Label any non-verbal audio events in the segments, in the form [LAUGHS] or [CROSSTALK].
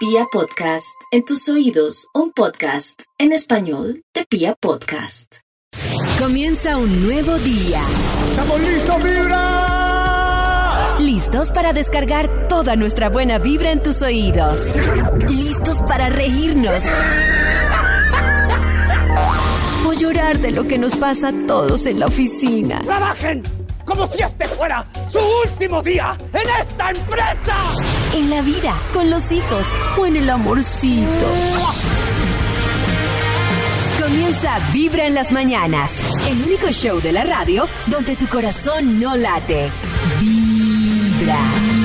Pia Podcast, en tus oídos, un podcast en español de Pia Podcast. Comienza un nuevo día. ¡Estamos listos, vibra! Listos para descargar toda nuestra buena vibra en tus oídos. Listos para reírnos. O llorar de lo que nos pasa a todos en la oficina. ¡Trabajen! Como si este fuera su último día en esta empresa. En la vida, con los hijos o en el amorcito. Comienza Vibra en las mañanas. El único show de la radio donde tu corazón no late. Vibra.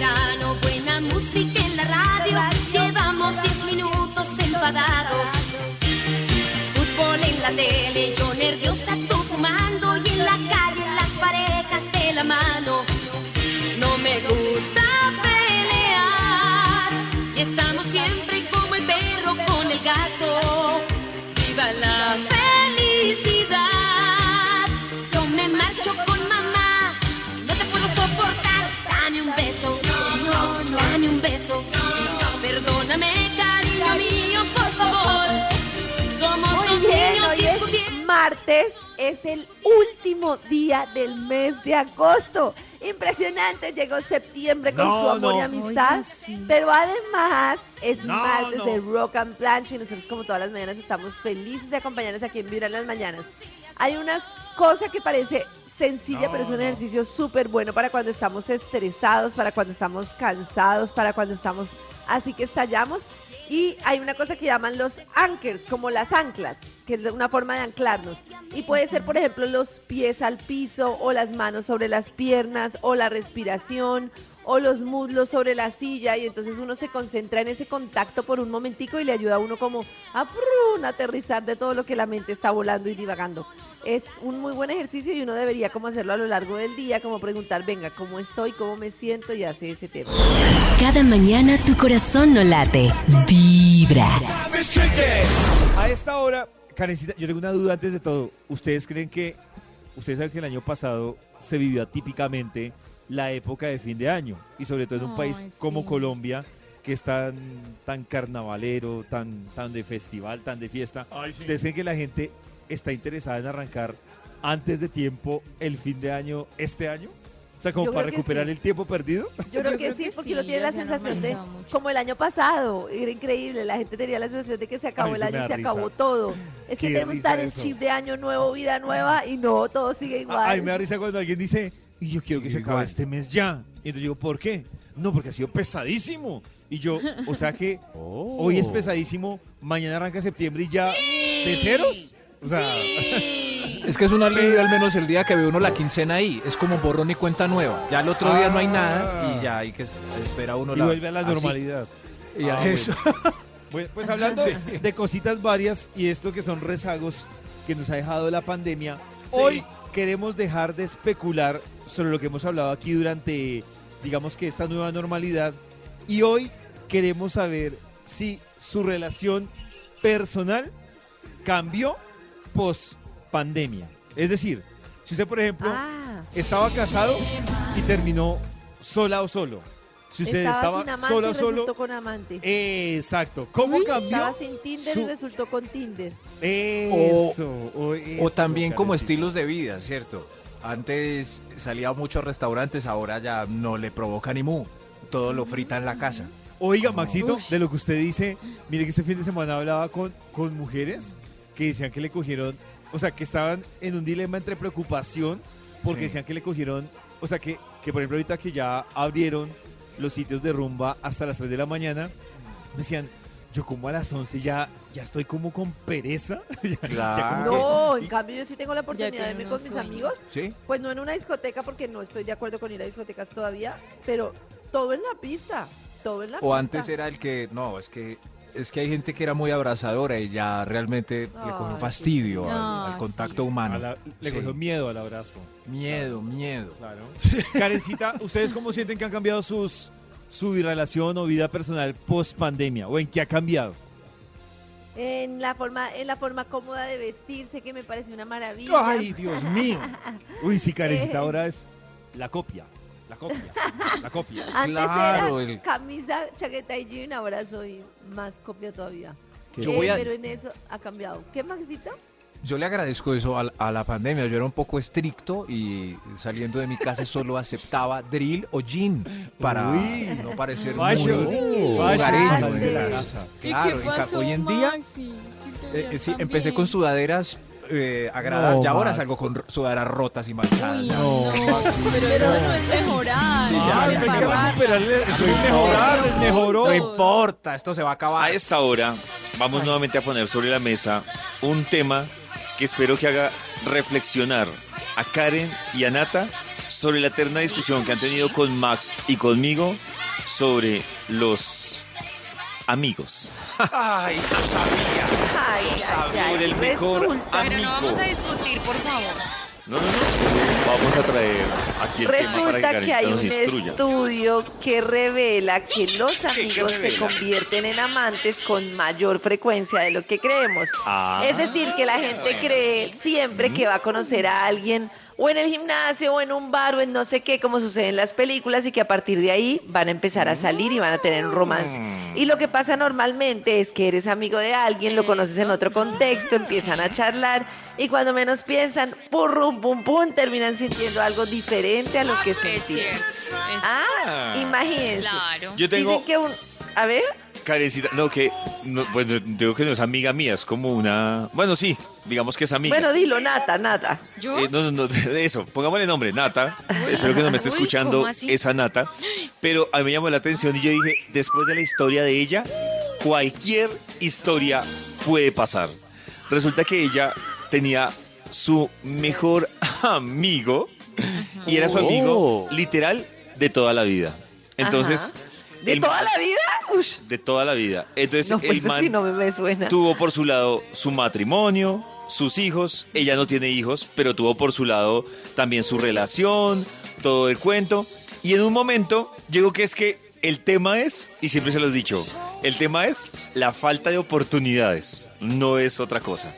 Verano, buena música en la radio. Llevamos 10 minutos enfadados. Fútbol en la tele, yo nerviosa, tú fumando. Y en la calle, las parejas de la mano. No me gusta pelear. Y estamos siempre como el perro con el gato. ¡Viva la felicidad! Martes, es el último día del mes de agosto. Impresionante, llegó septiembre con No, su amor y amistad. Pero además es No, martes no. de Rock and Planche y nosotros como todas las mañanas estamos felices de acompañarles aquí en Vibra en las mañanas. Hay una cosa que parece sencilla, No, pero es un no. ejercicio súper bueno para cuando estamos estresados, para cuando estamos cansados, para cuando estamos así que estallamos. Y hay una cosa que llaman los anchors, como las anclas, que es una forma de anclarnos. Y puede ser, por ejemplo, los pies al piso o las manos sobre las piernas o la respiración o los muslos sobre la silla y entonces uno se concentra en ese contacto por un momentico y le ayuda a uno como a prrrun, aterrizar de todo lo que la mente está volando y divagando. Es un muy buen ejercicio y uno debería como hacerlo a lo largo del día, como preguntar, venga, ¿cómo estoy? ¿Cómo me siento? Y hace ese tema. Cada mañana tu corazón no late. Vibra. A esta hora, Karencita, yo tengo una duda antes de todo. ¿Ustedes creen que, ustedes saben que el año pasado se vivió atípicamente la época de fin de año? Y sobre todo en un país como Colombia, que es tan, tan carnavalero, tan, tan de festival, tan de fiesta. ¿Ustedes creen que la gente está interesada en arrancar antes de tiempo el fin de año este año? O sea, como Yo para creo que recuperar sí. el tiempo perdido. Yo creo que sí, porque uno tiene la sensación de, como el año pasado, era increíble, la gente tenía la sensación de que se acabó Ay, el año y se risa. acabó todo. [LAUGHS] Es que tenemos en eso. chip de año nuevo, vida nueva, y no, todo sigue igual. Ay, me da risa cuando alguien dice, y yo quiero que se acabe este mes ya. Y entonces digo, ¿por qué? No, porque ha sido pesadísimo. Y yo, o sea que hoy es pesadísimo, mañana arranca septiembre y ya de ceros. O sea, [LAUGHS] Es que es un alivio al menos el día que ve uno la quincena ahí. Es como borrón y cuenta nueva. Ya el otro día no hay nada y ya hay que espera uno y la vuelve a la así. normalidad. Y a Ah, eso. [LAUGHS] Pues, pues hablando Sí. de cositas varias y esto que son rezagos que nos ha dejado la pandemia, hoy queremos dejar de especular sobre lo que hemos hablado aquí durante, digamos que esta nueva normalidad, y hoy queremos saber si su relación personal cambió post pandemia. Es decir, si usted, por ejemplo, Ah, estaba casado y terminó sola o solo. Si usted estaba, estaba, sin amante sola y o solo, con amante. Exacto. ¿Cómo cambió? Estaba sin Tinder y su- resultó con Tinder. Eso. O, O eso, también como Karencita. estilos de vida, ¿cierto? Antes salía a muchos restaurantes, ahora ya no le provoca ni mu. Todo lo frita en la casa. Oiga, Maxito, de lo que usted dice, mire que este fin de semana hablaba con, con mujeres que decían que le cogieron, o sea, que estaban en un dilema entre preocupación porque Sí. decían que le cogieron, o sea, que, que por ejemplo ahorita que ya abrieron los sitios de rumba hasta las 3 de la mañana, decían, yo como a las 11 ya, ya estoy como con pereza. [LAUGHS] Ya- ya Claro. que- No, en cambio yo sí tengo la oportunidad de irme con mis amigos. ¿Sí? Pues no en una discoteca porque no estoy de acuerdo con ir a discotecas todavía, pero todo en la pista. Todo en la O pista. antes era el que, no, es que Es que hay gente que era muy abrazadora y ya realmente le cogió fastidio al, al contacto sí. humano. La- le Sí. cogió miedo al abrazo. Miedo, miedo. Claro. Karencita, ¿ustedes cómo sienten que han cambiado sus su relación o vida personal post pandemia? ¿O en qué ha cambiado? En la forma, en la forma cómoda de vestirse, que me parece una maravilla. Ay, Dios mío. [LAUGHS] Uy, sí, Karencita Eh. ahora es la copia. La copia. La copia. Antes Claro, era el- camisa, chaqueta y jean, ahora soy más copia todavía. Yo Eh, voy a- Pero en eso ha cambiado. ¿Qué, Maxito? Yo le agradezco eso a, a la pandemia. Yo era un poco estricto y saliendo de mi casa solo aceptaba drill o jean para Uy. no parecer Fashion. muy hogareño en la casa. ¿Y Claro, qué hoy en día Maxi? Si te eh, veías sí, empecé con sudaderas eh, agradables. No, ya ahora salgo con sudaderas rotas y manchadas. Uy, ya. no, pero eso no es mejorar. Sí, ya, es ya, hay que embarrarla. recuperarle, eso es mejorar, les mejoró. No importa, esto se va a acabar. A esta hora vamos nuevamente a poner sobre la mesa un tema que espero que haga reflexionar a Karen y a Nata sobre la eterna discusión que han tenido con Max y conmigo sobre los amigos. Ay, lo sabía. Ay, ay, ay, Sobre el mejor resulta, amigo. Pero no vamos a discutir, por favor. No, no, no. Vamos a traer aquí el tema para que Resulta que hay un instruya. estudio que revela que los amigos se convierten en amantes con mayor frecuencia de lo que creemos. Ah. Es decir, que la gente cree siempre que va a conocer a alguien o en el gimnasio o en un bar o en no sé qué, como sucede en las películas, y que a partir de ahí van a empezar a salir y van a tener un romance. Y lo que pasa normalmente es que eres amigo de alguien, lo conoces en otro contexto, empiezan a charlar y cuando menos piensan, purrum, pum, pum, terminan sintiendo algo diferente a lo que Es sentían. cierto. es- Ah, imagínense. Claro. Yo tengo Dicen que un... A ver, Karencita, no, que, no, pues no, digo que no es amiga mía, es como una, bueno, sí, digamos que es amiga. bueno, dilo, Nata, Nata. ¿Yo? Eh, no, no, no, [LAUGHS] de eso, pongámosle nombre, Nata. Espero que no me esté escuchando esa Nata. Pero a mí me llamó la atención y yo dije, después de la historia de ella, cualquier historia puede pasar. Resulta que ella tenía su mejor [LAUGHS] amigo y era su amigo literal de toda la vida. Entonces, Ajá. ¿De el toda la vida? De toda la vida. Entonces, No, pues el eso man sí no me, me suena. tuvo por su lado su matrimonio, sus hijos. Ella no tiene hijos, pero tuvo por su lado también su relación, todo el cuento. Y en un momento llegó que es que el tema es, y siempre se lo he dicho, el tema es la falta de oportunidades, no es otra cosa.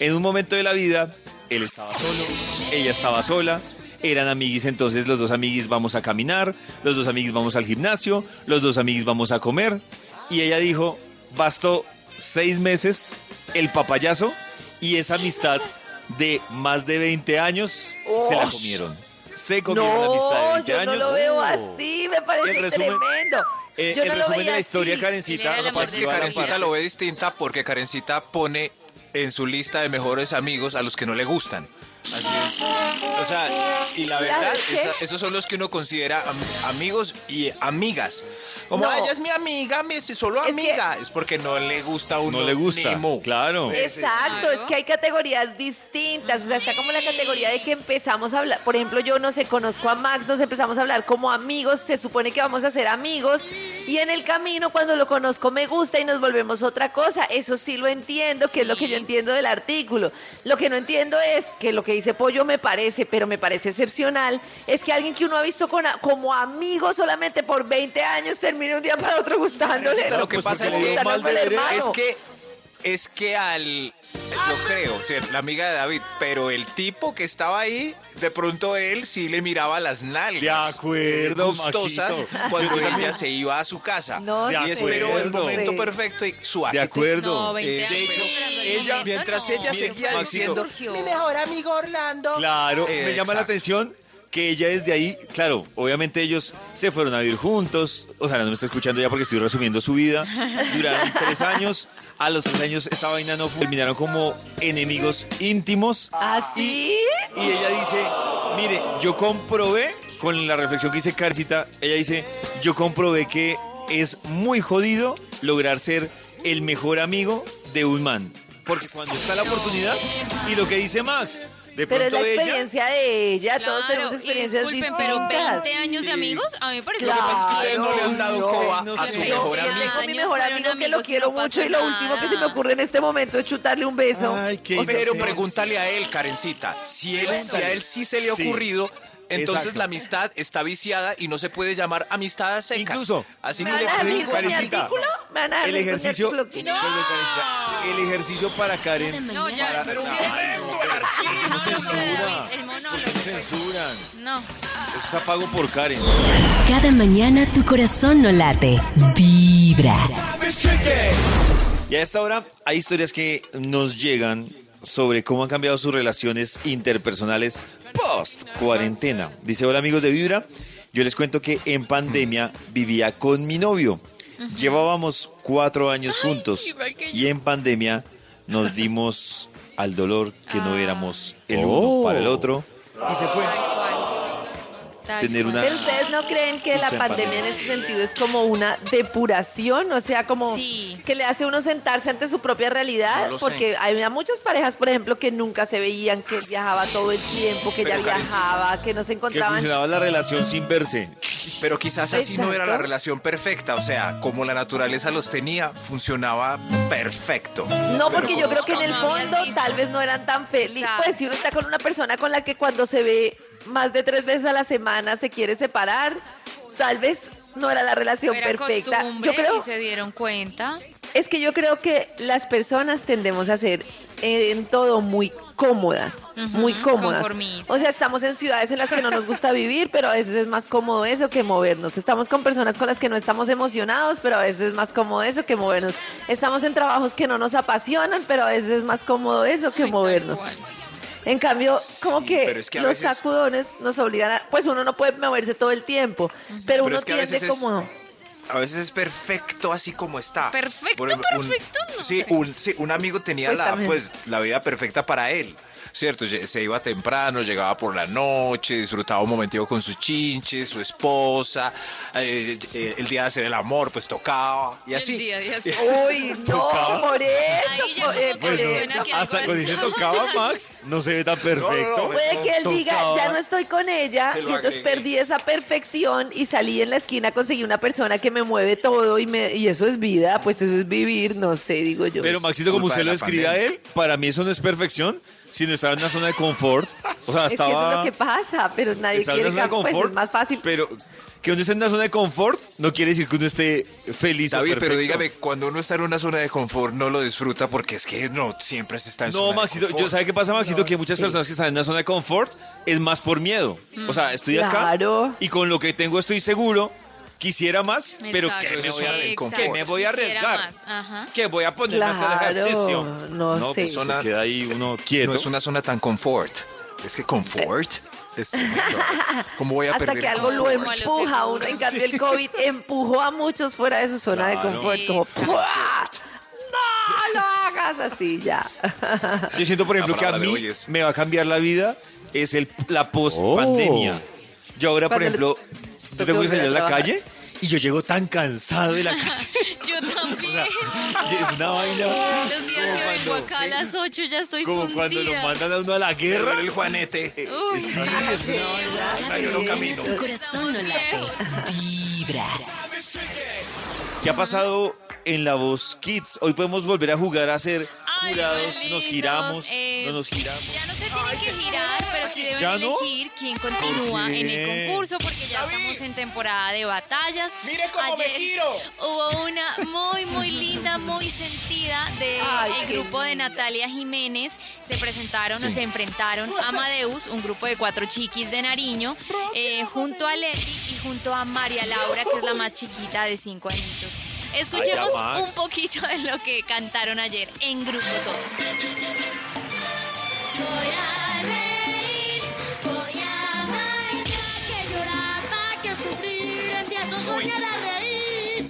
En un momento de la vida, él estaba solo, ella estaba sola, eran amiguis, entonces los dos amiguis vamos a caminar, los dos amiguis vamos al gimnasio, los dos amiguis vamos a comer. Y ella dijo, bastó seis meses el papayazo y esa amistad de más de 20 años se la comieron. Se comieron la amistad de No, 20 yo años. no lo veo así, me parece En resumen, tremendo. Eh, yo el no lo resumen veía de la historia, así. Karencita, lo que pasa es que. Karencita lo ve distinta porque Karencita pone en su lista de mejores amigos a los que no le gustan. Así es. O sea, y la verdad, esos son los que uno considera am- amigos y amigas. Como No. "Ay, ella es mi amiga, mi, solo Es que- amiga. Es porque no le gusta a uno. no le gusta. ni mu. Claro. Exacto, Claro. es que hay categorías distintas, o sea, está como la categoría de que empezamos a hablar, por ejemplo, yo no sé, conozco a Max, nos empezamos a hablar como amigos, se supone que vamos a ser amigos, y en el camino cuando lo conozco me gusta y nos volvemos otra cosa, eso sí lo entiendo, que es lo que yo entiendo del artículo. Lo que no entiendo es que lo que dice Pollo me parece, pero me parece excepcional, es que alguien que uno ha visto con a- como amigo solamente por 20 años termine un día para otro gustándole. Lo que pues pasa es que, mal de es que es que al yo creo la amiga de David, pero el tipo que estaba ahí, de pronto él sí le miraba las nalgas. De acuerdo, gustosas Maxito. cuando ella se iba a su casa. No De y esperó el momento sí. perfecto y su De acuerdo. No, 20 Eh, años de hecho, esperando el ella- momento, mientras no. ella seguía diciendo, surgió. mi mejor amigo Orlando. Claro, Eh, me llama la atención que ella desde ahí, claro, obviamente ellos se fueron a vivir juntos, o sea, no me está escuchando ya porque estoy resumiendo su vida, duraron [LAUGHS] tres años, a los tres años esta vaina no terminaron como enemigos íntimos. ¿Así? y ella dice, mire, yo comprobé, con la reflexión que hice Carcita, ella dice, yo comprobé que es muy jodido lograr ser el mejor amigo de un man, porque cuando está la oportunidad, y lo que dice Max, De Pero es la ella- experiencia de ella, todos Claro, tenemos y experiencias disculpen, distintas. pero 20 años de amigos, a mí me parece Claro. que Es que ustedes no le han dado no, coba no a su mejor amigo. tengo mi mejor amigo que lo quiero no mucho y lo último que se me ocurre en este momento es chutarle un beso. Ay, qué O sea, Pero pregúntale a él, Karencita, si, él, si a él sí se le ha Sí. Entonces Exacto. la amistad está viciada y no se puede llamar amistad a secas. Incluso, Así ¿Me que van le a dejar seguir pregunto con mi Karencita, artículo? ¿Me van a dejar El seguir con mi ejercicio, el ejercicio para Karen. No, ya, para- pero el monólogo. censuran. No. Eso está pago por Karen. Cada mañana tu corazón no late. Vibra. Y a esta hora hay historias que nos llegan sobre cómo han cambiado sus relaciones interpersonales post cuarentena. Dice, hola amigos de Vibra, yo les cuento que en pandemia vivía con mi novio. Llevábamos cuatro años juntos y en pandemia nos [LAUGHS] dimos al dolor que no éramos el Oh. uno para el otro y se fue. Tener una- Pero ustedes no creen que la pandemia en ese sentido es como una depuración, o sea, como Sí. que le hace a uno sentarse ante su propia realidad, No lo sé. porque había muchas parejas, por ejemplo, que nunca se veían, que él viajaba todo el tiempo, que ella viajaba, que no se Que encontraban. funcionaba la relación sin verse. Pero quizás así no era la relación perfecta, o sea, como la naturaleza los tenía, funcionaba perfecto. No, Pero porque yo creo que en el fondo tal vez no eran tan felices. Pues si uno está con una persona con la que cuando se ve más de tres veces a la semana se quiere separar, tal vez no era la relación Era perfecta. Yo creo, y se dieron cuenta. es que yo creo que las personas tendemos a ser en todo muy cómodas, muy cómodas. O sea, estamos en ciudades en las que no nos gusta vivir, pero a veces es más cómodo eso que movernos. Estamos con personas con las que no estamos emocionados, pero a veces es más cómodo eso que movernos. Estamos en trabajos que no nos apasionan, pero a veces es más cómodo eso que Ay, movernos. En cambio, como que, pero es que a los veces- sacudones nos obligan a, pues uno no puede moverse todo el tiempo, pero, uno es que tiende es- como A veces es perfecto así como está. ¿Perfecto, un- perfecto? No sí, un, sí, un amigo tenía Pues la, también. pues, la vida perfecta para él. ¿Cierto? Se iba temprano, llegaba por la noche, disfrutaba un momentico con sus chinches, su esposa. eh, eh, el día de hacer el amor, pues tocaba y así. El día de hacer- [LAUGHS] Uy, no, por eso, Ahí por, eh, que Hasta algo cuando dice tocaba [LAUGHS] Max, no se ve tan perfecto. Puede que él diga, ya no estoy con ella, y entonces agregué. perdí esa perfección y salí en la esquina, conseguí una persona que me mueve todo y me y eso es vida, pues eso es vivir, no sé, digo yo. Pero Maxito, como usted lo la escribe a pandemia. él, para mí eso no es perfección, sino estar en una zona de confort. O sea, es que eso es estaba... lo que pasa, pero nadie estar en quiere una zona de cambio, pues confort, es más fácil. Pero que uno esté en una zona de confort no quiere decir que uno esté feliz o David, pero perfecto. dígame, cuando uno está en una zona de confort no lo disfruta porque es que no siempre se está en No, zona de Maxito, confort. yo ¿sabe qué pasa, Maxito? No que muchas personas que están en una zona de confort es más por miedo. O sea, estoy Claro. acá y con lo que tengo estoy seguro. Quisiera más, pero Exacto. que me voy a, exacto. me voy a arriesgar. Que voy a ponerme a hacer Claro, ejercicio. no sé. pues, Zona- se queda ahí uno quieto. No es una zona tan confort. Es que confort. Es, [LAUGHS] ¿Cómo voy a Hasta perder que algo lo confort? Empuja a uno. En cambio, el COVID empujó a muchos fuera de su zona de Claro. confort. Como, Exacto. ¡pua! no lo hagas así ya. [LAUGHS] Yo siento, por ejemplo, que a de mí me va a cambiar la vida es el, la post-pandemia. Yo ahora, por ejemplo, yo tengo que salir a la trabajar. calle y yo llego tan cansado de la calle. [LAUGHS] Yo [LAUGHS] también. es una vaina. Los días que vengo acá a las 8 ya estoy Como cuando lo fundida. mandan a uno a la guerra. el juanete. Uy, Sí, es una vaina. Yo no camino. tu corazón no late. Vibra. ¿Qué ha pasado en La Voz Kids? Hoy podemos volver a jugar a ser Ay, jurados, nos giramos, eh, no nos giramos. Ya no se tienen que girar, sí deben ¿Ya no? elegir quién continúa en el concurso porque ya estamos en temporada de batallas. ¡Mire cómo me Ayer giro! Hubo una muy, muy linda, muy sentida del Ay, el grupo de. Natalia Jiménez. Se presentaron o se enfrentaron Amadeus, un grupo de cuatro chiquis de Nariño, eh, junto a Leti y junto a María Laura, que es la más chiquita de cinco añitos. Escuchemos un poquito de lo que cantaron ayer en grupo todos. Voy a empiezo a reír.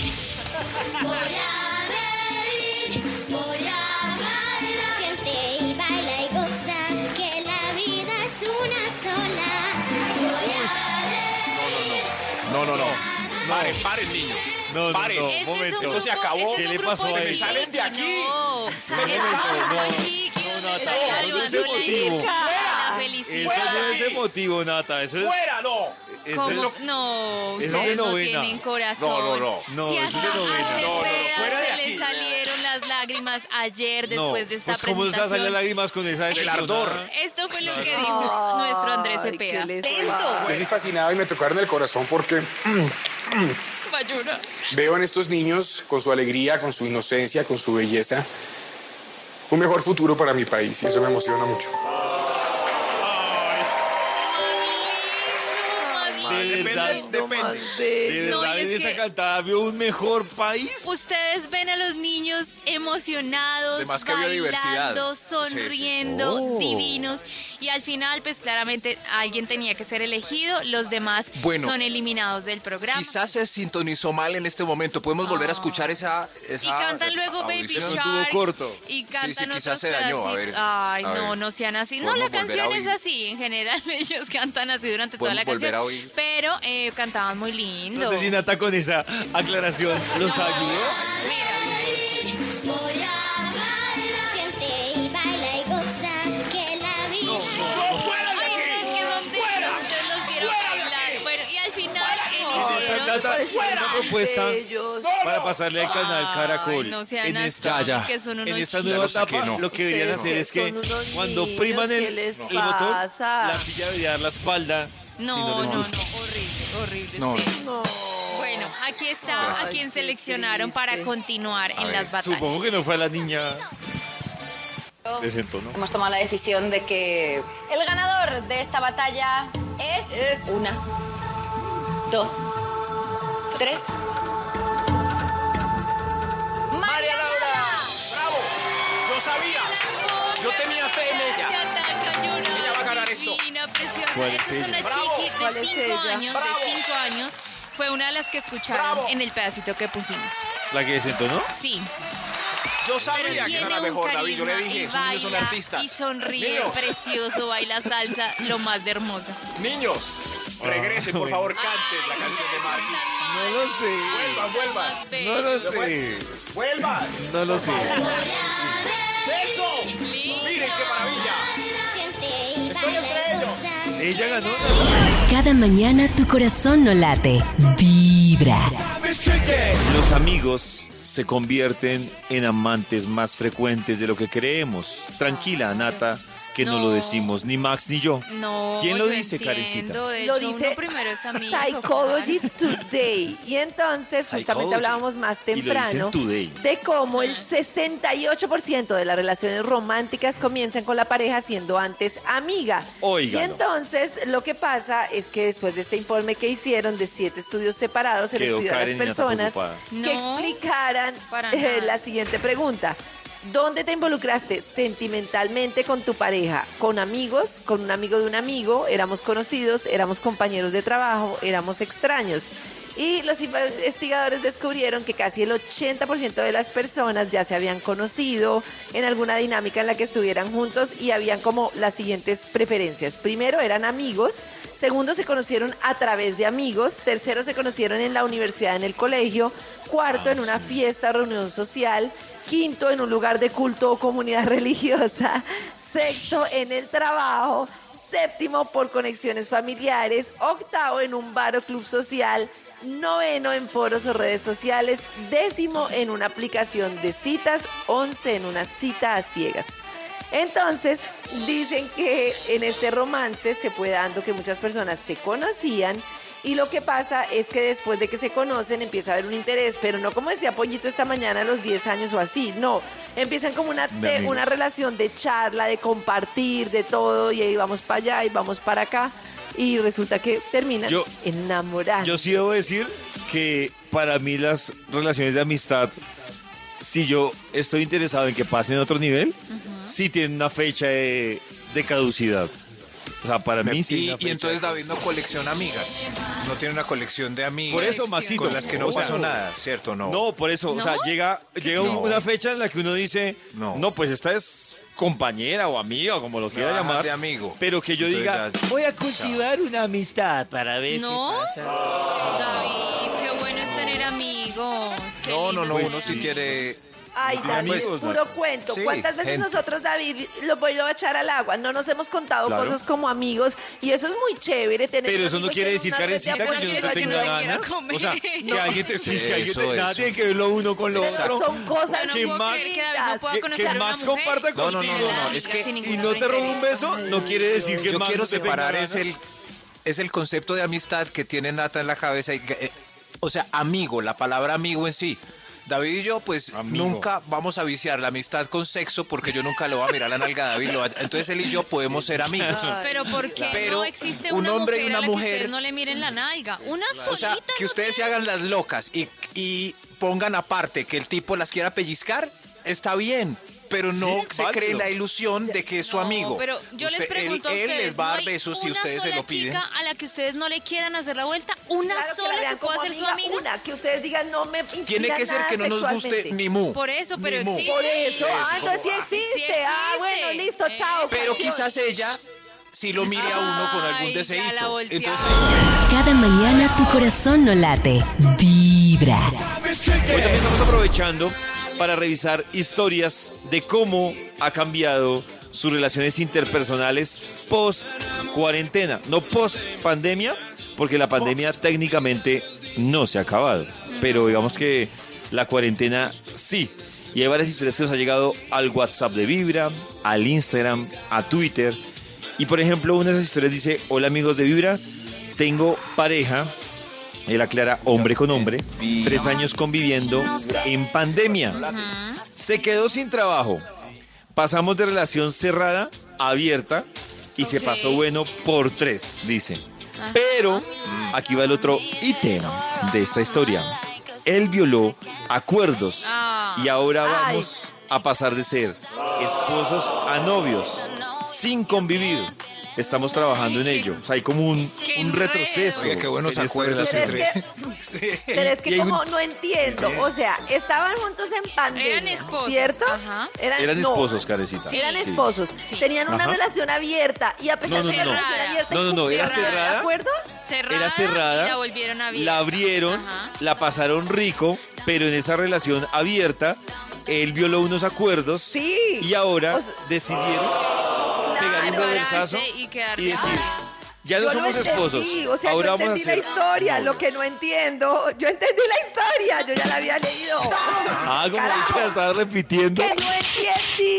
Voy a reír, voy a bailar. Siente y baila y goza, que la vida es una sola. Voy a reír. No, no, no. Paren, paren, niños. No, no, Paren. no, Este es un momento. Esto se grupo- acabó. este es ¿Qué le grupo pasó a él? ¡Salen de aquí! No, momento, es un grupo no. chiquito, No, Nata, eso de felicidad. no es emotivo, Nata. Eso es. ¡Fuera, no! eso ¿Cómo? es- No, eso es ustedes de no novena. tienen corazón. No, no, no. No, si eso es de hasta novena. a No, no, no, Cepeda fuera de se aquí. le salieron las lágrimas ayer después de esta pues ¿cómo nos presentación. salen las lágrimas con esa El ardor. Esto fue lo que dijo nuestro Andrés Ay, Cepeda. les. Yo estoy fascinado y me tocaron el corazón porque Mayura. veo en estos niños, con su alegría, con su inocencia, con su belleza, un mejor futuro para mi país y eso me emociona mucho. been De verdad, Lindo, más de verdad No, y en es esa que- cantada vio un mejor país. Ustedes ven a los niños emocionados, Además que bailando, Sí, sí. sonriendo, Oh. divinos. Y al final, pues claramente alguien tenía que ser elegido, los demás Bueno. son eliminados del programa. Quizás se sintonizó mal en este momento. Podemos volver a escuchar esa. esa y cantan luego Baby? Shark. Corto. Y Sí, cantan sí, quizás otros se dañó. A ver, Ay, a no, ver. no sean así. No, la canción es así. En general, [LAUGHS] ellos cantan así durante toda la canción. a oír. Pero eh, cantaban muy lindo. No sé si Nata con esa aclaración los No, ayudó. Mira, Voy a bailar. Siente y baila y goza que la vida. Ay, no, es que son dignos, ustedes los vieron bailar. Bueno, y al final eligieron. Nata, Parecieron una propuesta para pasarle al canal Caracol. Ay, no sean en esta, Ya, ya. que son en unos esta chicos. nueva etapa, no. lo que deberían Ustedes hacer que es que cuando priman ¿qué el, el botón, la silla debería dar la espalda. No, si no no, no, horrible, horrible. No. No. Bueno, aquí está a quien seleccionaron para continuar en ver, las batallas. Supongo que no fue a la niña desentonó. Hemos tomado la decisión de que el ganador de esta batalla es, una, dos, tres. Preciosa. ¿Cuál es Esta es ella? una Bravo. chiqui ¿Cuál de es 5 ella? años, Bravo. de 5 años. Fue una de las que escucharon Bravo. en el pedacito que pusimos. La que desentonó. Sí. Yo sabía que era la mejor, David. Yo le dije, y esos niños son artistas. Y sonríe Niños, precioso, baila salsa, lo más de hermosa. niños, regresen, por favor, canten la canción de Maggie. No lo sé. Vuelvan, vuelvan. No lo sé. ¡Vuelvan! No lo sé. ¡Eso! ¡Miren qué maravilla! Ella ganó. Cada mañana tu corazón no late, vibra. Los amigos se convierten en amantes más frecuentes de lo que creemos. Tranquila, Nata, que no, No. lo decimos ni Max ni yo. No, ¿Quién lo yo dice, Karencita? Lo dice primero es amigo. Psychology claro. Today. Y entonces, justamente hablábamos más temprano Today. de cómo el 68% de las relaciones románticas comienzan con la pareja siendo antes amiga. Óigalo. Y entonces, lo que pasa es que después de este informe que hicieron de siete estudios separados, se les pidió a las personas que No, explicaran eh, la siguiente pregunta. ¿Dónde te involucraste sentimentalmente con tu pareja? ¿Con amigos? ¿Con un amigo de un amigo? ¿Éramos conocidos? ¿Éramos compañeros de trabajo? ¿Éramos extraños? Y los investigadores descubrieron que casi el 80% de las personas ya se habían conocido en alguna dinámica en la que estuvieran juntos y habían como las siguientes preferencias. Primero eran amigos, segundo se conocieron a través de amigos, tercero se conocieron en la universidad, en el colegio, cuarto en una fiesta o reunión social, quinto en un lugar de culto o comunidad [LAUGHS] religiosa, sexto en el trabajo, séptimo por conexiones familiares, octavo en un bar o club social, noveno en foros o redes sociales, décimo en una aplicación de citas, once en una cita a ciegas. Entonces, dicen que en este romance se fue dando que muchas personas se conocían y lo que pasa es que después de que se conocen empieza a haber un interés, pero no como decía Pollito esta mañana a los 10 años o así, no, empiezan como una, te- una relación de charla, de compartir, de todo y ahí vamos para allá y vamos para acá y resulta que terminan Yo- enamorando. Yo sí debo decir que para mí las relaciones de amistad, si yo estoy interesado en que pasen a otro nivel, sí tienen una fecha de, de caducidad. O sea, para mí sí. Y, entonces David no colecciona amigas. No tiene una colección de amigas. Por eso, Maxito. Con las que no o sea, pasó nada, ¿cierto? No. No, por eso, o sea, llega, llega No. una fecha en la que uno dice, no. No. pues esta es compañera o amiga, o como lo quiera llamar. de amigo. Pero que yo Entonces diga, ya- voy a cultivar una amistad para ver ¿No? qué pasa. David, qué bueno es tener amigos. qué No, no, no, uno sí tener tiene Ay, No tiene David, es amigos, puro Nata. cuento. Sí, ¿Cuántas veces gente. nosotros, David, lo voy a echar al agua? No nos hemos contado Claro. cosas como amigos y eso es muy chévere tener Pero eso no quiere que decir, una red de Karencita, que apoyo yo no que te tenga quiera ganas. comer. O sea, que alguien te sí, que alguien te- Eso, nada eso. tiene que ver lo uno con lo Pero otro. son cosas no que puedo Max- creer que David no pueda que- conocer que a una Max mujer comparta No, no, no, contigo. no, no, es que- sin Y no te roba un beso, no quiere decir que Yo Max quiero no te tenga separar es ganas. el, es el concepto de amistad que tiene Nata en la cabeza. y que, eh, o sea, amigo, la palabra amigo en sí. David y yo, pues Amigo. nunca vamos a viciar la amistad con sexo porque yo nunca le voy a mirar la nalga a David. lo va- entonces él y yo podemos ser amigos. [LAUGHS] Pero ¿por qué Pero no existe un una hombre y mujer una a la que mujer- ustedes no le miren la nalga? Una O sea, solita que no ustedes se hagan las locas y, y pongan aparte que el tipo las quiera pellizcar, está bien. Pero no Sí, se válido. creen la ilusión de que es su No, amigo. Pero yo les Usted- él- pregunto a él, ustedes, les va a ¿no dar besos si una ustedes se sola lo piden. chica a la que ustedes no le quieran hacer la vuelta? ¿Una Claro que la sola que vean pueda ser su amiga? Una, que ustedes digan, no me Tiene que ser que no nos guste ni mu. Por eso, pero existe. Por eso, ah, entonces sí existe. Ah, bueno, listo, chao. Pero canción. quizás ella si lo mire a uno con algún deseito. Entonces, Cada mañana tu corazón no late. Vibra. Hoy también estamos aprovechando para revisar historias de cómo ha cambiado sus relaciones interpersonales post cuarentena, no post pandemia, porque la pandemia técnicamente no se ha acabado, pero digamos que la cuarentena sí. Y hay varias historias que nos ha llegado al WhatsApp de Vibra, al Instagram, a Twitter. Y por ejemplo, una de esas historias dice, hola amigos de Vibra, tengo pareja, él aclara hombre con hombre, tres años conviviendo en pandemia. Se quedó sin trabajo. Pasamos de relación cerrada a abierta y se pasó bueno por tres, dice. Pero aquí va el otro ítem de esta historia. Él violó acuerdos Ah. y ahora vamos a pasar de ser esposos a novios sin convivir. Estamos trabajando en ello. O sea, hay como un, ¡Qué un retroceso. Oiga, qué buenos en esta acuerdos es entre. que, pero es [LAUGHS] Y que un- como no entiendo, o sea, estaban juntos en pandemia, Eran esposos, ¿cierto? ajá. Eran no, esposos, Carecita. Sí. Eran esposos, Sí. tenían una Ajá. relación abierta y a pesar no, de la no, no. relación abierta No, no, no, era cerrada. acuerdos? Cerrada, Era cerrada. y la volvieron a La abrieron, Ajá. la pasaron rico, pero en esa relación abierta, él violó unos acuerdos Sí. y ahora O sea, decidieron pegar un reversazo y y decir, ya no Yo somos entendí, esposos, O sea, ahora yo vamos a entendí la historia, lo novios". que no entiendo. Yo entendí la historia, yo ya la había leído. Ah, como Carajo, que la estabas repitiendo. que no entendí.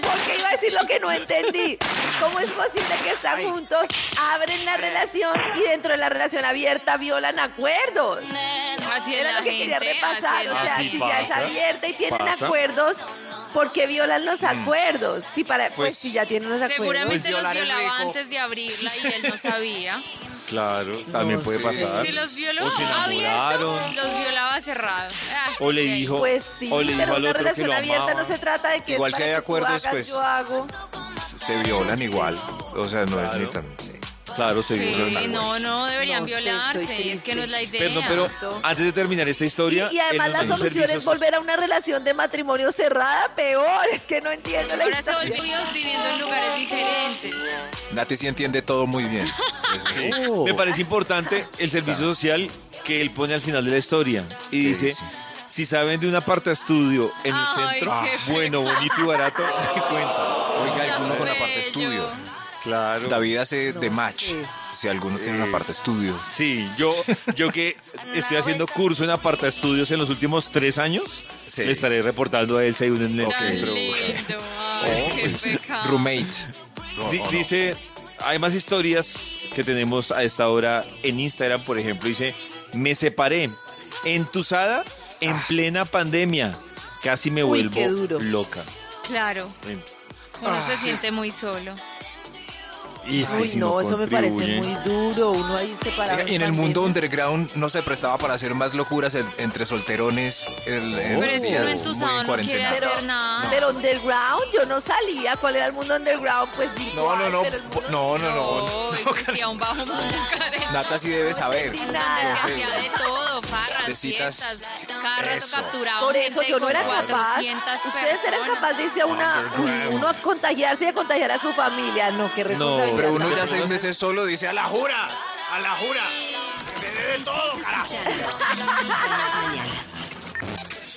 ¿Por qué iba a decir lo que no entendí? ¿Cómo es posible que están juntos, abren la relación y dentro de la relación abierta violan acuerdos? Así es Era la lo que quería gente, repasar. así es O sea, Así si gente. ya es pasa. abierta y tienen Pasa. acuerdos, ¿por qué violan los acuerdos? Si para, pues, Pues, si ya tienen los acuerdos. Seguramente Pues los violaba antes de abrirla y él no [LAUGHS] sabía. Claro, también puede sí. pasar. Si los violó O se abierto, los violaba cerrado. Ah, O le sí, dijo, Pues sí, o le dijo pero al una otro que relación lo abierta amaba. no se trata de que Igual es si hay que tú acuerdos, hagas, pues, yo hago. Se violan igual. O sea, no es ni tan. Claro, se Sí, violan. no, no deberían No sé, estoy violarse. Es que no es la idea. Perdón, pero antes de terminar esta historia. y además la solución es volver a una relación de matrimonio cerrada, peor. Es que no entiendo la Ahora se historia. volvió viviendo en lugares diferentes. Nati sí entiende todo muy bien. Me parece importante el servicio social que él pone al final de la historia y Sí, dice, sí. si saben de un aparta estudio en el Ay, centro, bueno, bonito y barato, me cuentan. Oiga, alguno con bello. estudio. Claro. David hace de match. Si alguno tiene una parte estudio. Sí, yo, yo que estoy haciendo curso en aparta estudios en los últimos tres años, Sí. le estaré reportando a él si hay uno en el qué Pues, roommate. Di- dice, hay más historias que tenemos a esta hora en Instagram, por ejemplo, dice, me separé, entusada en plena pandemia, casi me Uy, vuelvo qué duro. loca. Claro, uno se siente muy solo. Y es que Uy, si no, eso me parece muy duro. Uno ahí separado. Y en el mundo underground no se prestaba para hacer más locuras en- entre solterones. El, el Pero es que días uno muy entusado no quiere cuarentena. hacer Pero- nada. Pero underground, yo no salía. ¿Cuál era el mundo underground? Pues No, no, no. pero el mundo- No, no, no. No, existía un bajo mundo, [LAUGHS] Karen. Nata sí debe saber. entendí Donde nada. se hacía de todo, farras, De citas. fiestas, cada rato Eso. capturaban Por eso gente yo no era capaz. 400 Ustedes eran capaces de irse a una, uno a contagiarse y a contagiar a su familia. No, qué responsabilidad. Pero uno ya seis meses solo dice a la jura, a la jura. Me debe todo, carajo.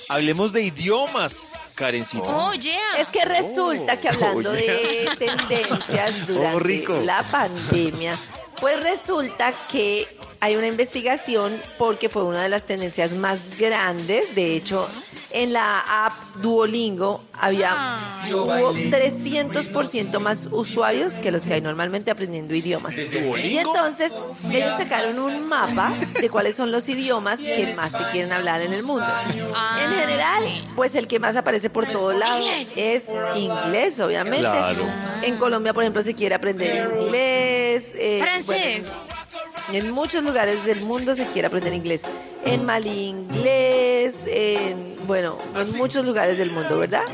hablemos de idiomas, Karencita. Oh, yeah. Es que resulta que hablando Oye. de tendencias [LAUGHS] durante rico. la pandemia, pues resulta que hay una investigación porque fue una de las tendencias más grandes. De hecho, en la app Duolingo había hubo 300% más usuarios que los que hay normalmente aprendiendo idiomas. Y entonces ellos sacaron un mapa de cuáles son los idiomas que más se quieren hablar en el mundo. Ah, En general, pues el que más aparece por todos lados es inglés, obviamente. Claro. En Colombia, por ejemplo, se quiere aprender inglés. eh, Bueno, en muchos lugares del mundo se quiere aprender inglés. En Mali inglés, en, bueno, en muchos lugares del mundo, ¿verdad?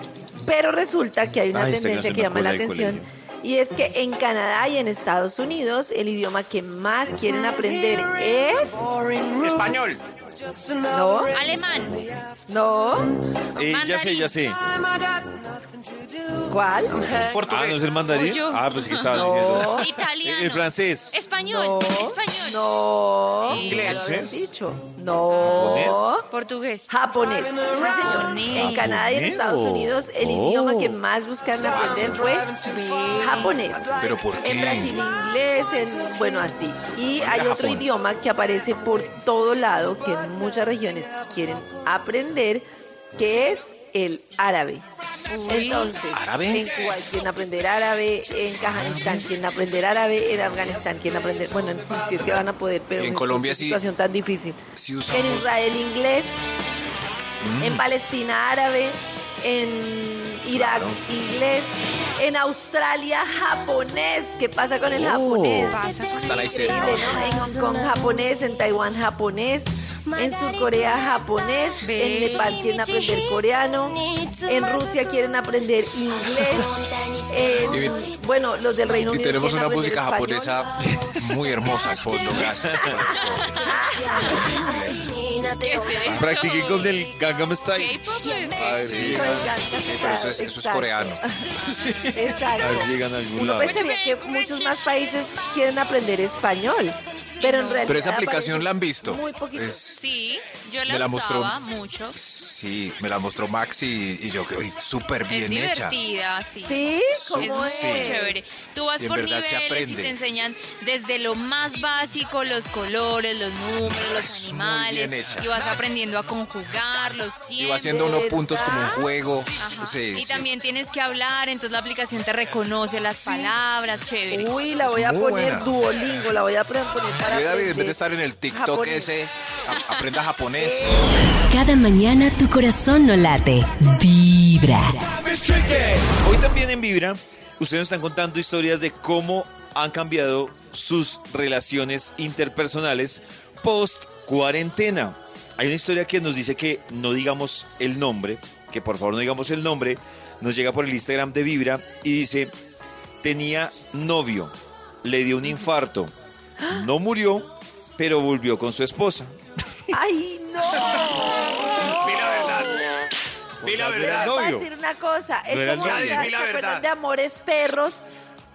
Pero resulta que hay una Ay, tendencia que llama la atención. Y es que en Canadá y en Estados Unidos el idioma que más quieren aprender es... Español. No, Alemán. no. Eh, ya sé, ya sé. ¿Cuál? Ah, ¿no es el mandarín? Yo. Ah, pues que estaba No. diciendo. Italiano. El francés. Español. No. Español. No. Inglés. Lo dicho. No. Portugués. Japonés. Sí, señor. Japonés. En Canadá y en Japonés. Estados Unidos el Oh. idioma que más buscan aprender fue japonés. ¿Pero por qué? En Brasil inglés, en, bueno, así. Y hay otro Japón. idioma que aparece por todo lado que muchas regiones quieren aprender, que es el árabe. Entonces, ¿Árabe? en Cuba quieren aprender árabe, en Kazajistán quieren aprender árabe, en Afganistán quieren aprender, bueno, en fin, si es que van a poder, pero En Colombia qué sí- situación tan difícil. Si En Israel inglés, Mm. en Palestina árabe, en Irak Claro. inglés, en Australia japonés. ¿Qué pasa con el japonés? Es que están ahí Increíble, cerca. ¿no? En Hong Kong japonés, en Taiwán japonés, en Surcorea japonés, en Nepal quieren aprender coreano, en Rusia quieren aprender inglés, en, bueno, los del Reino Y Unido tenemos quieren una música español. japonesa muy hermosa al fondo. Gracias. [LAUGHS] esto. Practiqué con el Gangnam Style. K-pop. A ver si Me llegan, encanta Sí, pero eso es, eso es coreano. [LAUGHS] Exacto. a ver si llegan a algún Uno lado. pensaría que muchos más países quieren aprender español, pero en realidad Pero esa aplicación la han visto. Muy poquito. Es- Sí, yo la Me la usaba mostró. mucho. sí, me la mostró Maxi y, y yo que uy, súper Es bien hecha. divertida, sí. ¿Sí? Es ¿Cómo muy es? chévere. Tú vas Y por niveles y te enseñan desde lo más básico, los colores, los números, los Es muy animales. bien hecha. Y vas aprendiendo a conjugar los tiempos. Y va haciendo unos puntos como un juego. Ajá. Sí, y sí. también tienes que hablar, entonces la aplicación te reconoce las palabras, chévere. Uy, la voy a poner buena. Duolingo, la voy a poner en vez de estar en el TikTok japonés. ese, a- aprenda japonés. Cada mañana tu corazón no late. Vibra. Hoy también en Vibra, ustedes nos están contando historias de cómo han cambiado sus relaciones interpersonales post cuarentena. Hay una historia que nos dice que no digamos el nombre, que por favor no digamos el nombre, nos llega por el Instagram de Vibra y dice, tenía novio, le dio un infarto, no murió, pero volvió con su esposa. ¡Ay, no! Di la verdad. Di la verdad. Voy a decir una cosa, es como novio. ¿se Di la acuerdan verdad. de Amores Perros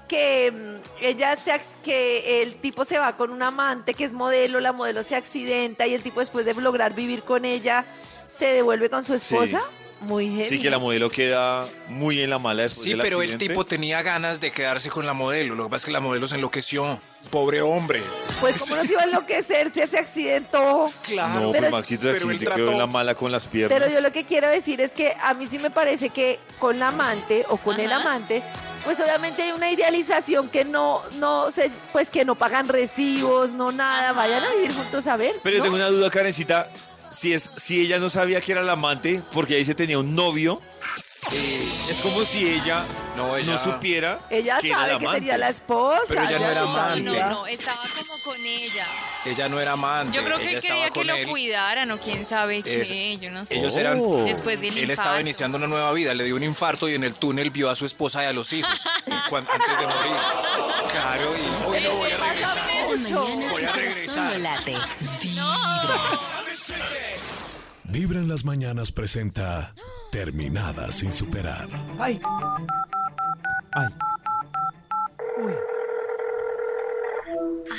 que mm, ella se que el tipo se va con un amante que es modelo, la modelo se accidenta y el tipo después de lograr vivir con ella se devuelve con su esposa. Muy heavy. Sí que la modelo queda muy en la mala después Sí, del pero el accidente. tipo tenía ganas de quedarse con la modelo. Lo que pasa es que la modelo se enloqueció. Pobre hombre. Pues cómo nos iba a enloquecer si ese accidentó. Claro. No, Pero- pero Maxito él accidente quedó en la mala con las piernas. Pero yo lo que quiero decir es que a mí sí me parece que con la amante o con el amante, pues obviamente hay una idealización que no, no se, pues que no pagan recibos, no nada, Ajá. vayan a vivir juntos a ver. Pero tengo una duda, Karencita. Si, es, si ella no sabía que era la amante, porque ahí se tenía un novio, eh, es como si ella No, ella- no supiera Ella que era sabe la que amante. tenía la esposa. Pero ella no ya era amante. No, no, estaba como con ella. Ella no era amante. Yo creo que ella él quería que lo él. cuidaran o quién sabe Es- qué, yo no sé. Ellos eran. Oh. Después del Él estaba iniciando una nueva vida, le dio un infarto y en el túnel vio a su esposa y a los hijos cuan- antes de morir. Claro, y hoy no voy a regresar. Mañana Voy a regresar. no late. Vibra. Vibra en las mañanas presenta Terminada sin superar. Ay. Ay.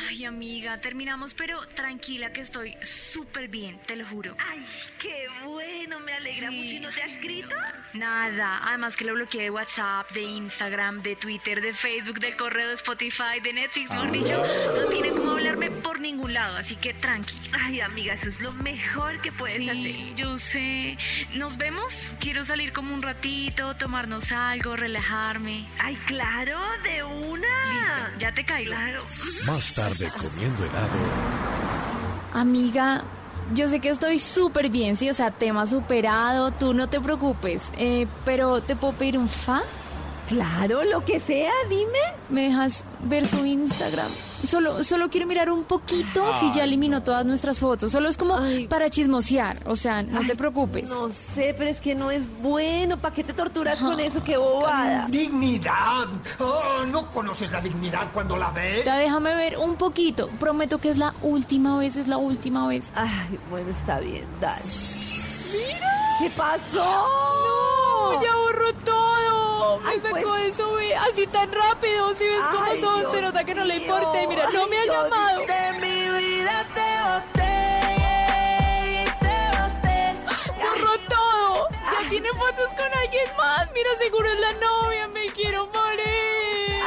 Ay, amiga, terminamos, pero tranquila que estoy súper bien, te lo juro. Ay, qué bueno, me alegra Sí. mucho. ¿Y no te ha escrito? Nada, además que lo bloqueé de WhatsApp, de Instagram, de Twitter, de Facebook, del correo de Spotify, de Netflix, mejor dicho, no tiene cómo hablarme por ningún lado, así que tranqui. Ay, amiga, eso es lo mejor que puedes Sí, hacer. yo sé. ¿Nos vemos? Quiero salir como un ratito, tomarnos algo, relajarme. Ay, claro, de una. Listo, ya te caigo. Claro. Más tarde comiendo helado. Amiga, yo sé que estoy súper bien, sí, o sea, tema superado, tú no te preocupes, eh, pero ¿te puedo pedir un fa? Claro, lo que sea, dime. ¿Me dejas ver su Instagram? Solo, solo quiero mirar un poquito si ya eliminó todas nuestras fotos. Solo es como Ay. para chismosear. O sea, no te Ay, preocupes. No sé, pero es que no es bueno. ¿Para qué te torturas con eso? ¡Qué bobada! Dignidad. Oh, ¿No conoces la dignidad cuando la ves? Ya déjame ver un poquito. Prometo que es la última vez, es la última vez. Ay, bueno, está bien, dale. ¿Qué pasó? No, ya borró todo. Me Ay, sacó pues- eso, así tan rápido. Si ves cómo Ay, son, Dios se nota que no le importa. Y mira, no me ha Dios llamado. De mi vida te boté, te boté. Borró todo. Ya tiene fotos con alguien más. Mira, seguro es la novia. Me quiero morir.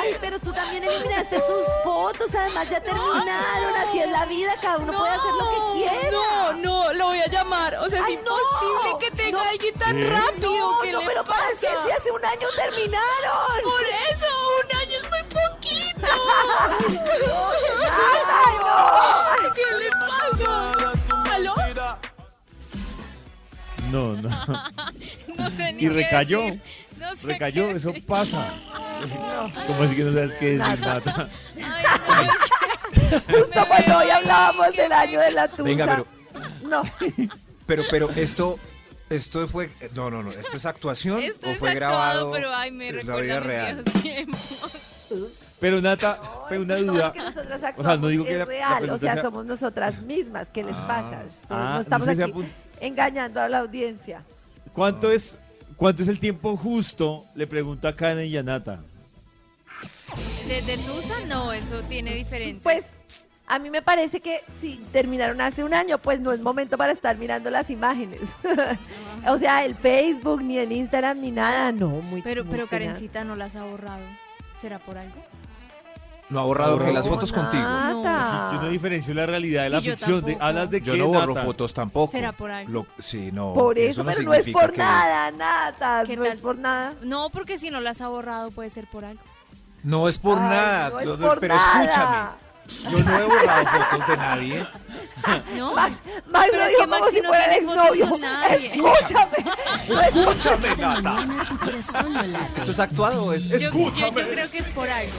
Ay, pero tú también eliminaste sus fotos, además ya terminaron, así es la vida, cada uno puede hacer lo que quiera. No, no, lo voy a llamar. O sea, es Ay, no, imposible que tenga no. alguien tan ¿Qué? rápido. No, ¿Qué no, le pero ¿para pasa? qué si hace un año terminaron? Por eso, un año es muy poquito. ¡Ay, no! ¿Qué le pasa? ¿Aló? No, no. [LAUGHS] No sé ni Y qué recayó. decir. No sé Recayó, qué eso decir. pasa. ¿Cómo así que no sabes qué decir, Nata? Ay, no, es que- [LAUGHS] Justo cuando hoy hablábamos del año de la tusa. Venga, pero, No, pero, pero esto, esto fue, no, no, no, esto es actuación Esto o es fue actuado, grabado pero ay, me en la vida real. Pero Nata, pero una no, duda. O sea, no digo que es la- la real, o sea, sea- somos nosotras mismas. ¿Qué les pasa? Ah, no estamos no sé si aquí engañando a la audiencia. ¿Cuánto es, ¿Cuánto es el tiempo justo? Le pregunto a Karen y a Nata. De, de Tusa, no, eso tiene diferente. Pues a mí me parece que si terminaron hace un año, pues no es momento para estar mirando las imágenes. [LAUGHS] o sea, el Facebook, ni el Instagram, ni nada, no, muy pero, muy pero tenaz. Karencita no las ha borrado. ¿Será por algo? No ha borrado que las No, fotos contigo. Nata. Yo no diferencio la realidad de la Y yo ficción. De, tampoco. ¿Hablas de Yo qué, no borro Nata? fotos tampoco. ¿Será por algo? Lo- sí, no. Por eso, pero no es significa por que- nada, Nata, ¿Qué no es tal? por nada. No, porque si no las ha borrado puede ser por algo. No es por Ay, nada. no es por pero nada. escúchame. Yo no he borrado [LAUGHS] fotos de nadie. ¿No? Max, Max Pero lo es dijo que como Maxi si no fuera el tiene fotos exnovio. con nadie. Escúchame. No es- Escúchame, Nata. mañana tu corazón no late. Esto es actuado. Es, Yo, yo, creo que es por algo.